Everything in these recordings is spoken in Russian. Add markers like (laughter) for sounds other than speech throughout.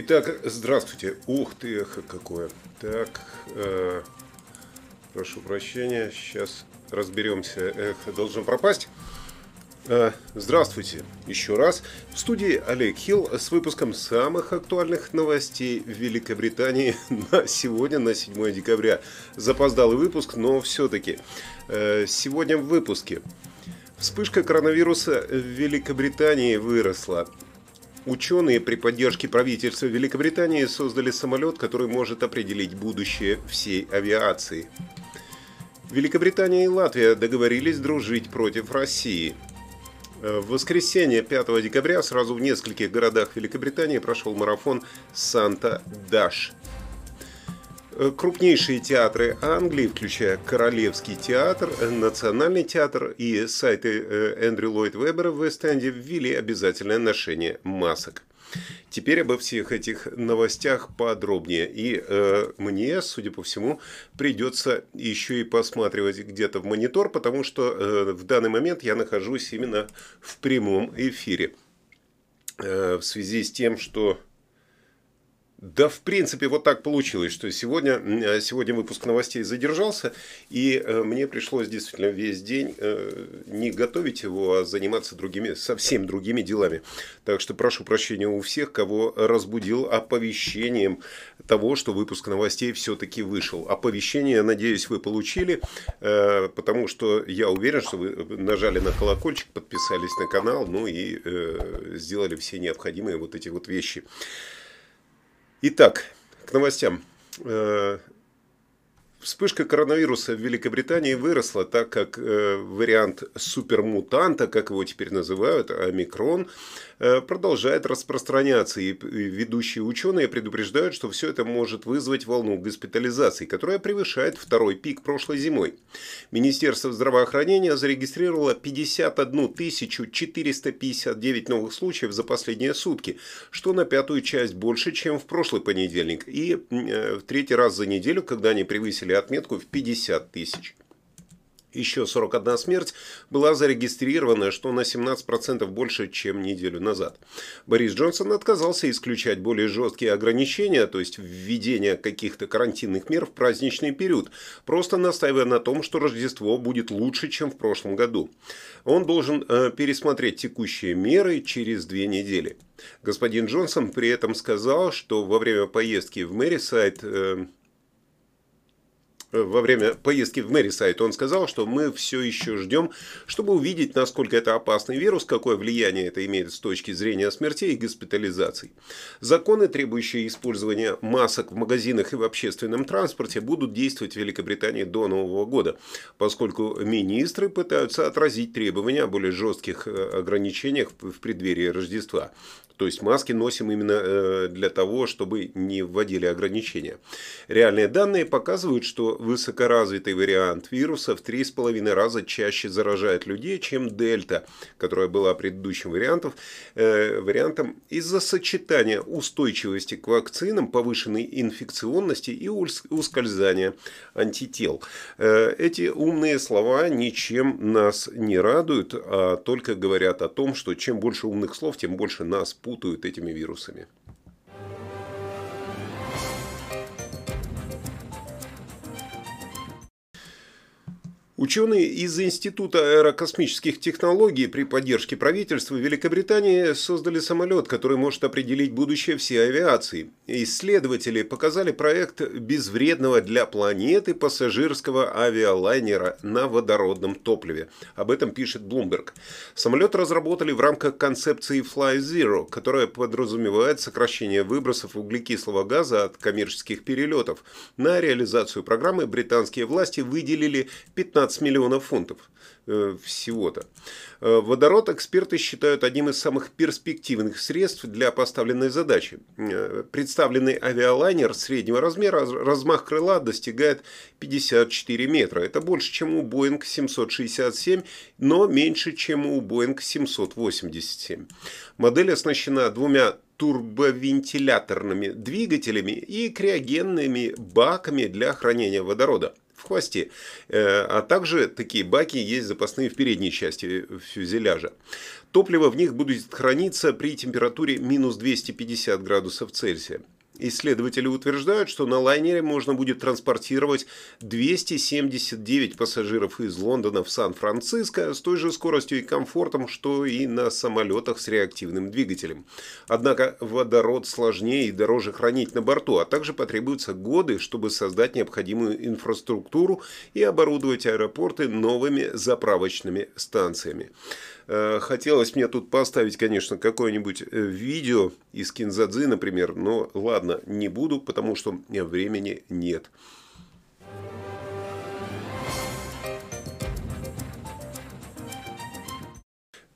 Итак, здравствуйте. Ух ты, эхо какое. Так, э, прошу прощения, сейчас разберемся. Эхо должен пропасть. Э, здравствуйте еще раз. В студии Олег Хилл с выпуском самых актуальных новостей в Великобритании (laughs) на сегодня, на 7 декабря. Запоздалый выпуск, но все-таки. Э, сегодня в выпуске. Вспышка коронавируса в Великобритании выросла. Ученые при поддержке правительства Великобритании создали самолет, который может определить будущее всей авиации. Великобритания и Латвия договорились дружить против России. В воскресенье 5 декабря сразу в нескольких городах Великобритании прошел марафон «Санта-Даш». Крупнейшие театры Англии, включая Королевский театр, Национальный театр и сайты э, Эндрю Ллойд Вебера в Вест-Энде ввели обязательное ношение масок. Теперь обо всех этих новостях подробнее. И э, мне, судя по всему, придется еще и посматривать где-то в монитор, потому что э, в данный момент я нахожусь именно в прямом эфире. Э, в связи с тем, что да, в принципе, вот так получилось, что сегодня, э, сегодня выпуск новостей задержался, и э, мне пришлось действительно весь день э, не готовить его, а заниматься другими, совсем другими делами. Так что прошу прощения у всех, кого разбудил оповещением того, что выпуск новостей все-таки вышел. Оповещение, надеюсь, вы получили, потому что я уверен, что вы нажали на колокольчик, подписались на канал, ну и сделали все необходимые вот эти вот вещи. Итак, к новостям. Вспышка коронавируса в Великобритании выросла, так как э, вариант супермутанта, как его теперь называют, омикрон, Э, продолжает распространяться, и ведущие ученые предупреждают, что все это может вызвать волну госпитализаций, которая превышает второй пик прошлой зимой. Министерство здравоохранения зарегистрировало 51 459 новых случаев за последние сутки, что на пятую часть больше, чем в прошлый понедельник, и э, в третий раз за неделю, когда они превысили отметку в 50 тысяч. Еще 41 смерть была зарегистрирована, что на 17% больше, чем неделю назад. Борис Джонсон отказался исключать более жесткие ограничения, то есть введение каких-то карантинных мер в праздничный период, просто настаивая на том, что Рождество будет лучше, чем в прошлом году. Он должен э, пересмотреть текущие меры через две недели. Господин Джонсон при этом сказал, что во время поездки в Мэрисайд э, во время поездки в Мэрисайд он сказал, что мы все еще ждем, чтобы увидеть, насколько это опасный вирус, какое влияние это имеет с точки зрения смертей и госпитализаций. Законы, требующие использования масок в магазинах и в общественном транспорте, будут действовать в Великобритании до Нового года, поскольку министры пытаются отразить требования о более жестких э, ограничениях в преддверии Рождества. То есть маски носим именно э, для того, чтобы не вводили ограничения. Реальные данные показывают, что высокоразвитый вариант вируса в 3,5 раза чаще заражает людей, чем дельта, которая была предыдущим вариантом, э, вариантом из-за сочетания устойчивости к вакцинам, повышенной инфекционности и ускользания антител. Э, эти умные слова ничем нас не радуют, а только говорят о том, что чем больше умных слов, тем больше нас путают этими вирусами. Ученые из Института аэрокосмических технологий при поддержке правительства Великобритании создали самолет, который может определить будущее всей авиации. Исследователи показали проект безвредного для планеты пассажирского авиалайнера на водородном топливе. Об этом пишет Bloomberg. Самолет разработали в рамках концепции Fly Zero, которая подразумевает сокращение выбросов углекислого газа от коммерческих перелетов. На реализацию программы британские власти выделили 15 15 миллионов фунтов э, всего-то. Э, водород эксперты считают одним из самых перспективных средств для поставленной задачи. Э, представленный авиалайнер среднего размера, размах крыла достигает 54 метра. Это больше, чем у Boeing 767, но меньше, чем у Boeing 787. Модель оснащена двумя турбовентиляторными двигателями и криогенными баками для хранения водорода. В хвосте. А также такие баки есть запасные в передней части фюзеляжа. Топливо в них будет храниться при температуре минус 250 градусов Цельсия. Исследователи утверждают, что на лайнере можно будет транспортировать 279 пассажиров из Лондона в Сан-Франциско с той же скоростью и комфортом, что и на самолетах с реактивным двигателем. Однако водород сложнее и дороже хранить на борту, а также потребуются годы, чтобы создать необходимую инфраструктуру и оборудовать аэропорты новыми заправочными станциями. Э, хотелось мне тут поставить, конечно, какое-нибудь э, видео из Кинзадзы, например, но ладно, не буду, потому что времени нет.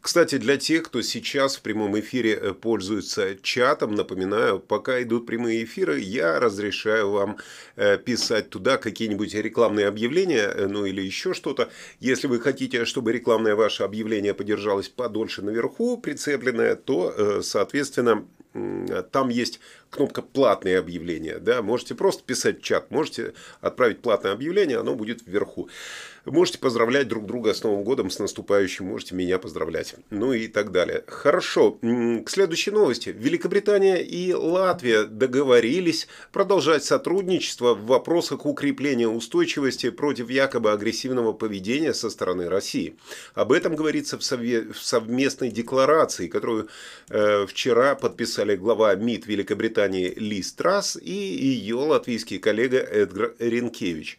Кстати, для тех, кто сейчас в прямом эфире э, пользуется чатом, напоминаю, пока идут прямые эфиры, я разрешаю вам э, писать туда какие-нибудь рекламные объявления, э, ну или еще что-то. Если вы хотите, чтобы рекламное ваше объявление подержалось подольше наверху, прицепленное, то, соответственно, там есть кнопка «Платные объявления». Да? Можете просто писать чат, можете отправить платное объявление, оно будет вверху. Можете поздравлять друг друга с Новым годом, с наступающим, можете меня поздравлять. Ну и так далее. Хорошо, к следующей новости. Великобритания и Латвия договорились продолжать сотрудничество в вопросах укрепления устойчивости против якобы агрессивного поведения со стороны России. Об этом говорится в, совместной декларации, которую э, вчера подписали глава МИД Великобритании Ли Страс и ее латвийский коллега Эдгар Ренкевич.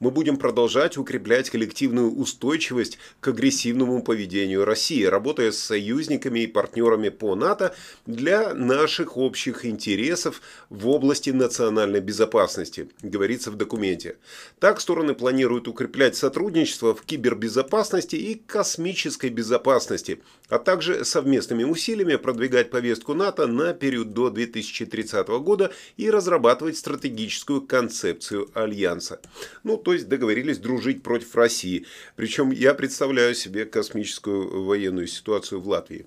Мы будем продолжать укреплять коллективную устойчивость к агрессивному поведению России, работая с союзниками и партнерами по НАТО для наших общих интересов в области национальной безопасности, говорится в документе. Так стороны планируют укреплять сотрудничество в кибербезопасности и космической безопасности, а также совместными усилиями продвигать повестку НАТО на период до 2030 года и разрабатывать стратегическую концепцию Альянса. Ну, то есть договорились дружить против России. Причем я представляю себе космическую военную ситуацию в Латвии.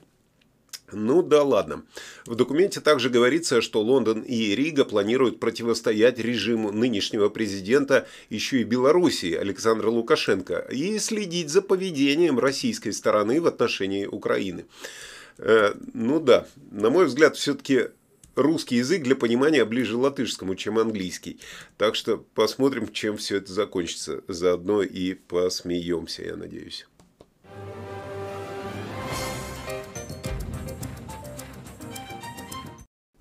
Ну да ладно. В документе также говорится, что Лондон и Рига планируют противостоять режиму нынешнего президента еще и Белоруссии Александра Лукашенко и следить за поведением российской стороны в отношении Украины. Э, ну да, на мой взгляд, все-таки русский язык для понимания ближе латышскому, чем английский. Так что посмотрим, чем все это закончится. Заодно и посмеемся, я надеюсь.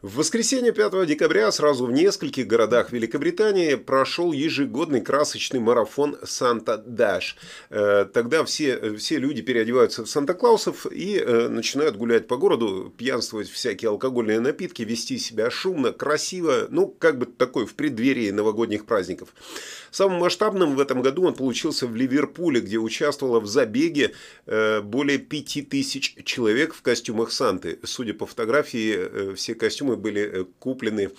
В воскресенье 5 декабря сразу в нескольких городах Великобритании прошел ежегодный красочный марафон Санта-Даш. Э, тогда все, все люди переодеваются в Санта-Клаусов и э, начинают гулять по городу, пьянствовать всякие алкогольные напитки, вести себя шумно, красиво, ну, как бы такой в преддверии новогодних праздников. Самым масштабным в этом году он получился в Ливерпуле, где участвовало в забеге э, более 5000 человек в костюмах Санты. Судя по фотографии, все костюмы костюмы были э, куплены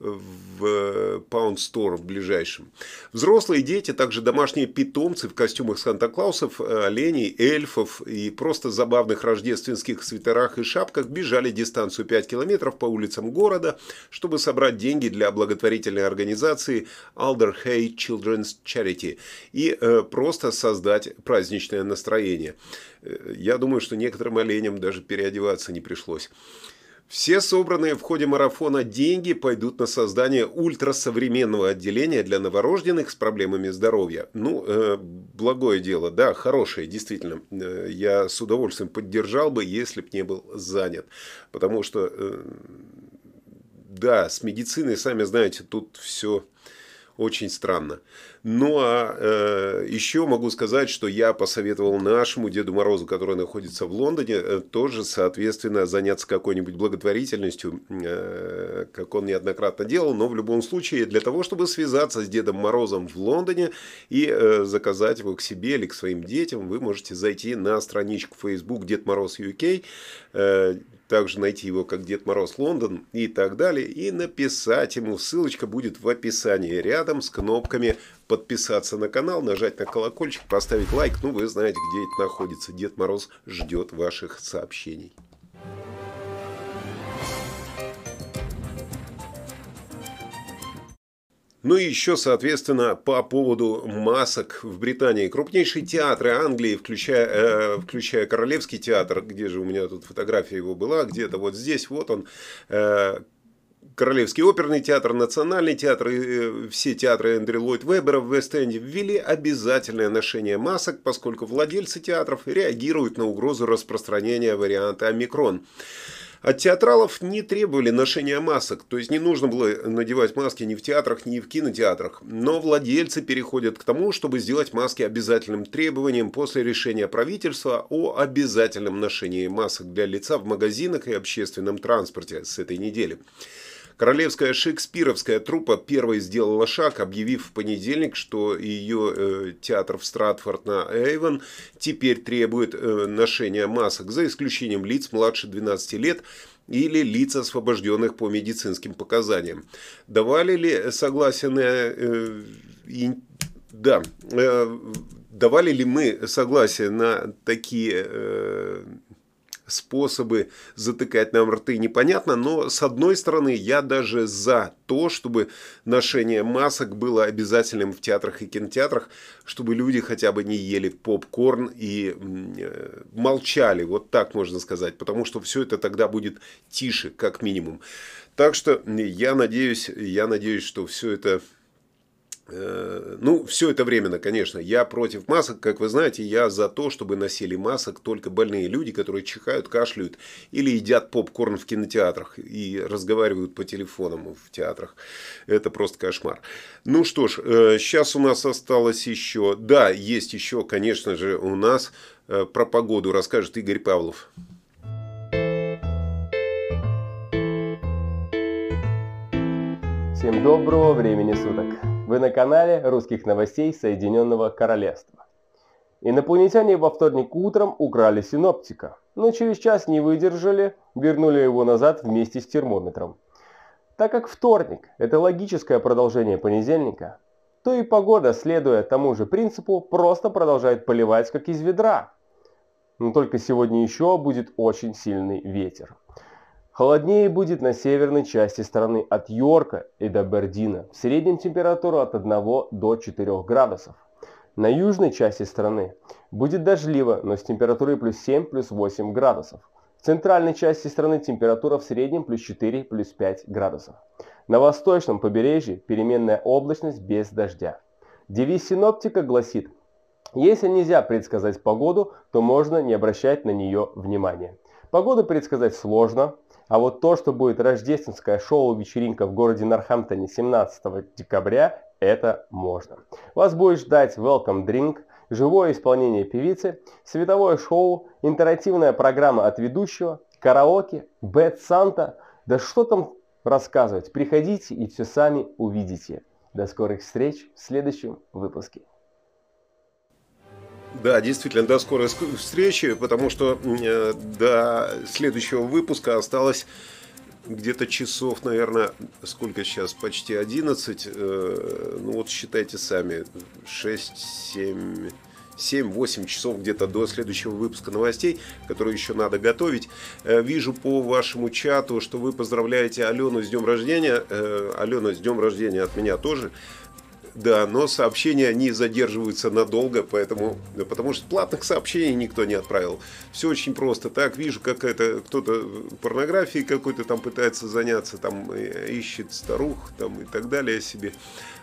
в э, Pound Store в ближайшем. Взрослые дети, также домашние питомцы в костюмах Санта-Клаусов, э, оленей, эльфов и просто забавных рождественских свитерах и шапках бежали дистанцию 5 километров по улицам города, чтобы собрать деньги для благотворительной организации Alder Hay Children's Charity и просто создать праздничное настроение. Я думаю, что некоторым оленям даже переодеваться не пришлось. Все собранные в ходе марафона деньги пойдут на создание ультрасовременного отделения для новорожденных с проблемами здоровья. Ну, э, благое дело, да, хорошее, действительно. Э, я с удовольствием поддержал бы, если бы не был занят. Потому что, э, да, с медициной, сами знаете, тут все очень странно. Ну а э, еще могу сказать, что я посоветовал нашему Деду Морозу, который находится в Лондоне, э, тоже, соответственно, заняться какой-нибудь благотворительностью, э, как он неоднократно делал. Но в любом случае, для того, чтобы связаться с Дедом Морозом в Лондоне и э, заказать его к себе или к своим детям, вы можете зайти на страничку Facebook Дед Мороз UK. Э, также найти его как Дед Мороз Лондон и так далее, и написать ему. Ссылочка будет в описании рядом с кнопками подписаться на канал, нажать на колокольчик, поставить лайк. Ну, вы знаете, где это находится. Дед Мороз ждет ваших сообщений. Ну и еще, соответственно, по поводу масок в Британии. Крупнейшие театры Англии, включая, э, включая Королевский театр, где же у меня тут фотография его была, где-то вот здесь, вот он, э, Королевский оперный театр, Национальный театр и э, все театры Эндрю Ллойд Вебера в Вест-Энде ввели обязательное ношение масок, поскольку владельцы театров реагируют на угрозу распространения варианта омикрон. От театралов не требовали ношения масок, то есть не нужно было надевать маски ни в театрах, ни в кинотеатрах. Но владельцы переходят к тому, чтобы сделать маски обязательным требованием после решения правительства о обязательном ношении масок для лица в магазинах и общественном транспорте с этой недели. Королевская шекспировская труппа первой сделала шаг, объявив в понедельник, что ее э, театр в Стратфорд на Эйвен теперь требует э, ношения масок, за исключением лиц младше 12 лет или лиц, освобожденных по медицинским показаниям. Давали ли согласие на... Э, и, да, э, давали ли мы согласие на такие э, способы затыкать нам рты непонятно, но с одной стороны я даже за то, чтобы ношение масок было обязательным в театрах и кинотеатрах, чтобы люди хотя бы не ели попкорн и э, молчали, вот так можно сказать, потому что все это тогда будет тише, как минимум. Так что я надеюсь, я надеюсь, что все это ну, все это временно, конечно. Я против масок, как вы знаете, я за то, чтобы носили масок только больные люди, которые чихают, кашляют или едят попкорн в кинотеатрах и разговаривают по телефонам в театрах. Это просто кошмар. Ну что ж, сейчас э, у нас осталось еще... Да, есть еще, конечно же, у нас э, про погоду расскажет Игорь Павлов. Всем доброго времени суток! Вы на канале русских новостей Соединенного Королевства. Инопланетяне во вторник утром украли синоптика, но через час не выдержали, вернули его назад вместе с термометром. Так как вторник – это логическое продолжение понедельника, то и погода, следуя тому же принципу, просто продолжает поливать как из ведра. Но только сегодня еще будет очень сильный ветер. Холоднее будет на северной части страны от Йорка и до Бердина. В среднем температура от 1 до 4 градусов. На южной части страны будет дождливо, но с температурой плюс 7, плюс 8 градусов. В центральной части страны температура в среднем плюс 4, плюс 5 градусов. На восточном побережье переменная облачность без дождя. Девиз синоптика гласит, если нельзя предсказать погоду, то можно не обращать на нее внимания. Погоду предсказать сложно, а вот то, что будет рождественское шоу-вечеринка в городе Норхамптоне 17 декабря, это можно. Вас будет ждать welcome drink, живое исполнение певицы, световое шоу, интерактивная программа от ведущего, караоке, бэт Санта. Да что там рассказывать, приходите и все сами увидите. До скорых встреч в следующем выпуске. Да, действительно, до скорой встречи, потому что э, до следующего выпуска осталось где-то часов, наверное, сколько сейчас, почти 11, э, ну вот считайте сами, 6, 7, 7-8 часов где-то до следующего выпуска новостей, который еще надо готовить. Э, вижу по вашему чату, что вы поздравляете Алену с днем рождения. Алена, с днем рождения от меня тоже. Да, но сообщения не задерживаются надолго, поэтому, потому что платных сообщений никто не отправил. Все очень просто. Так, вижу, как это кто-то порнографией какой-то там пытается заняться, там э, ищет старух там и так далее себе.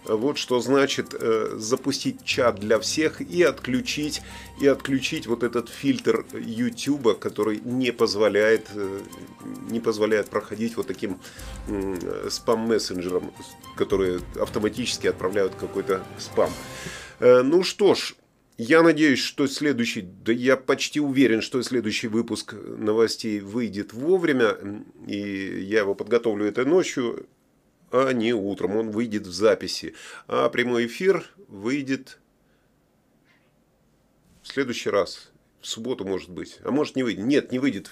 Вот что значит э, запустить чат для всех и отключить, и отключить вот этот фильтр YouTube, который не позволяет, э, не позволяет проходить вот таким э, спам-мессенджером, которые автоматически отправляют какой-то спам. Э, ну что ж, я надеюсь, что следующий, да я почти уверен, что следующий выпуск новостей выйдет вовремя, и я его подготовлю этой ночью а не утром. Он выйдет в записи. А прямой эфир выйдет в следующий раз. В субботу, может быть. А может не выйдет. Нет, не выйдет.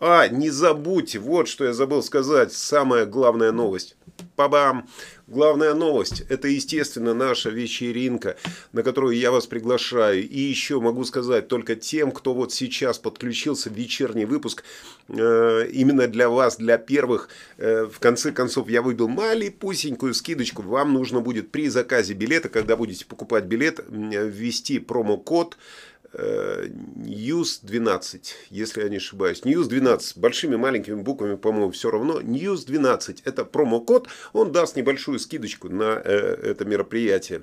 А, не забудьте, вот что я забыл сказать. Самая главная новость. Па-бам! Главная новость – это, естественно, наша вечеринка, на которую я вас приглашаю. И еще могу сказать только тем, кто вот сейчас подключился в вечерний выпуск, э, именно для вас, для первых, э, в конце концов, я выбил малипусенькую скидочку. Вам нужно будет при заказе билета, когда будете покупать билет, ввести промокод News 12, если я не ошибаюсь. News 12, большими маленькими буквами, по-моему, все равно. News 12, это промокод, он даст небольшую скидочку на э, это мероприятие.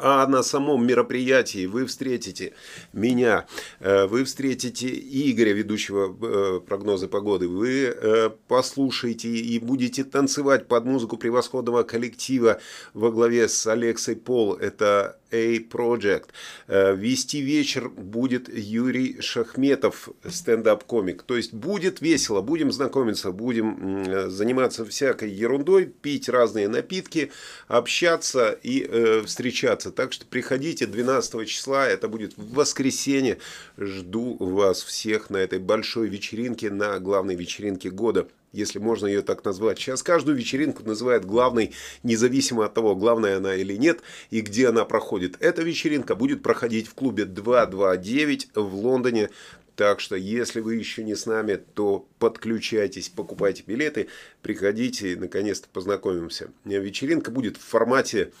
А на самом мероприятии вы встретите меня, э, вы встретите Игоря, ведущего э, прогноза погоды, вы послушаете и будете танцевать под музыку превосходного коллектива во главе с Алексой Пол. Это A-Project. Вести вечер будет Юрий Шахметов, стендап-комик. То есть будет весело, будем знакомиться, будем заниматься всякой ерундой, пить разные напитки, общаться и встречаться встречаться. Так что приходите 12 числа, это будет в воскресенье. Жду вас всех на этой большой вечеринке, на главной вечеринке года если можно ее так назвать. Сейчас каждую вечеринку называют главной, независимо от того, главная она или нет, и где она проходит. Эта вечеринка будет проходить в клубе 229 в Лондоне. Так что, если вы еще не с нами, то подключайтесь, покупайте билеты, приходите, наконец-то познакомимся. Вечеринка будет в формате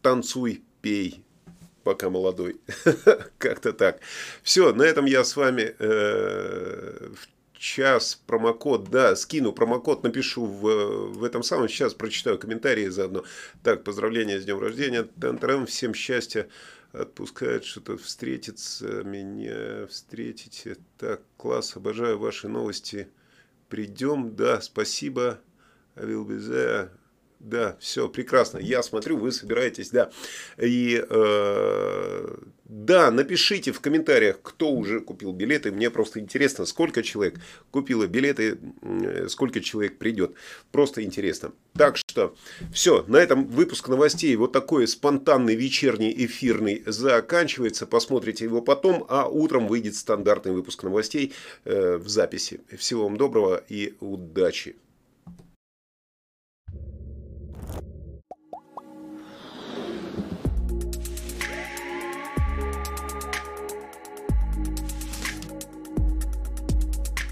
танцуй, пей, пока молодой. (laughs) Как-то так. Все, на этом я с вами э, в час промокод, да, скину промокод, напишу в, в этом самом, сейчас прочитаю комментарии заодно. Так, поздравления с днем рождения, тан всем счастья, отпускает что-то встретиться, меня встретите. Так, класс, обожаю ваши новости. Придем, да, спасибо. I will be there. Да, все, прекрасно. Я смотрю, вы собираетесь, да. И э, да, напишите в комментариях, кто уже купил билеты. Мне просто интересно, сколько человек купило билеты, сколько человек придет. Просто интересно. Так что, все, на этом выпуск новостей, вот такой спонтанный вечерний эфирный заканчивается. Посмотрите его потом, а утром выйдет стандартный выпуск новостей э, в записи. Всего вам доброго и удачи.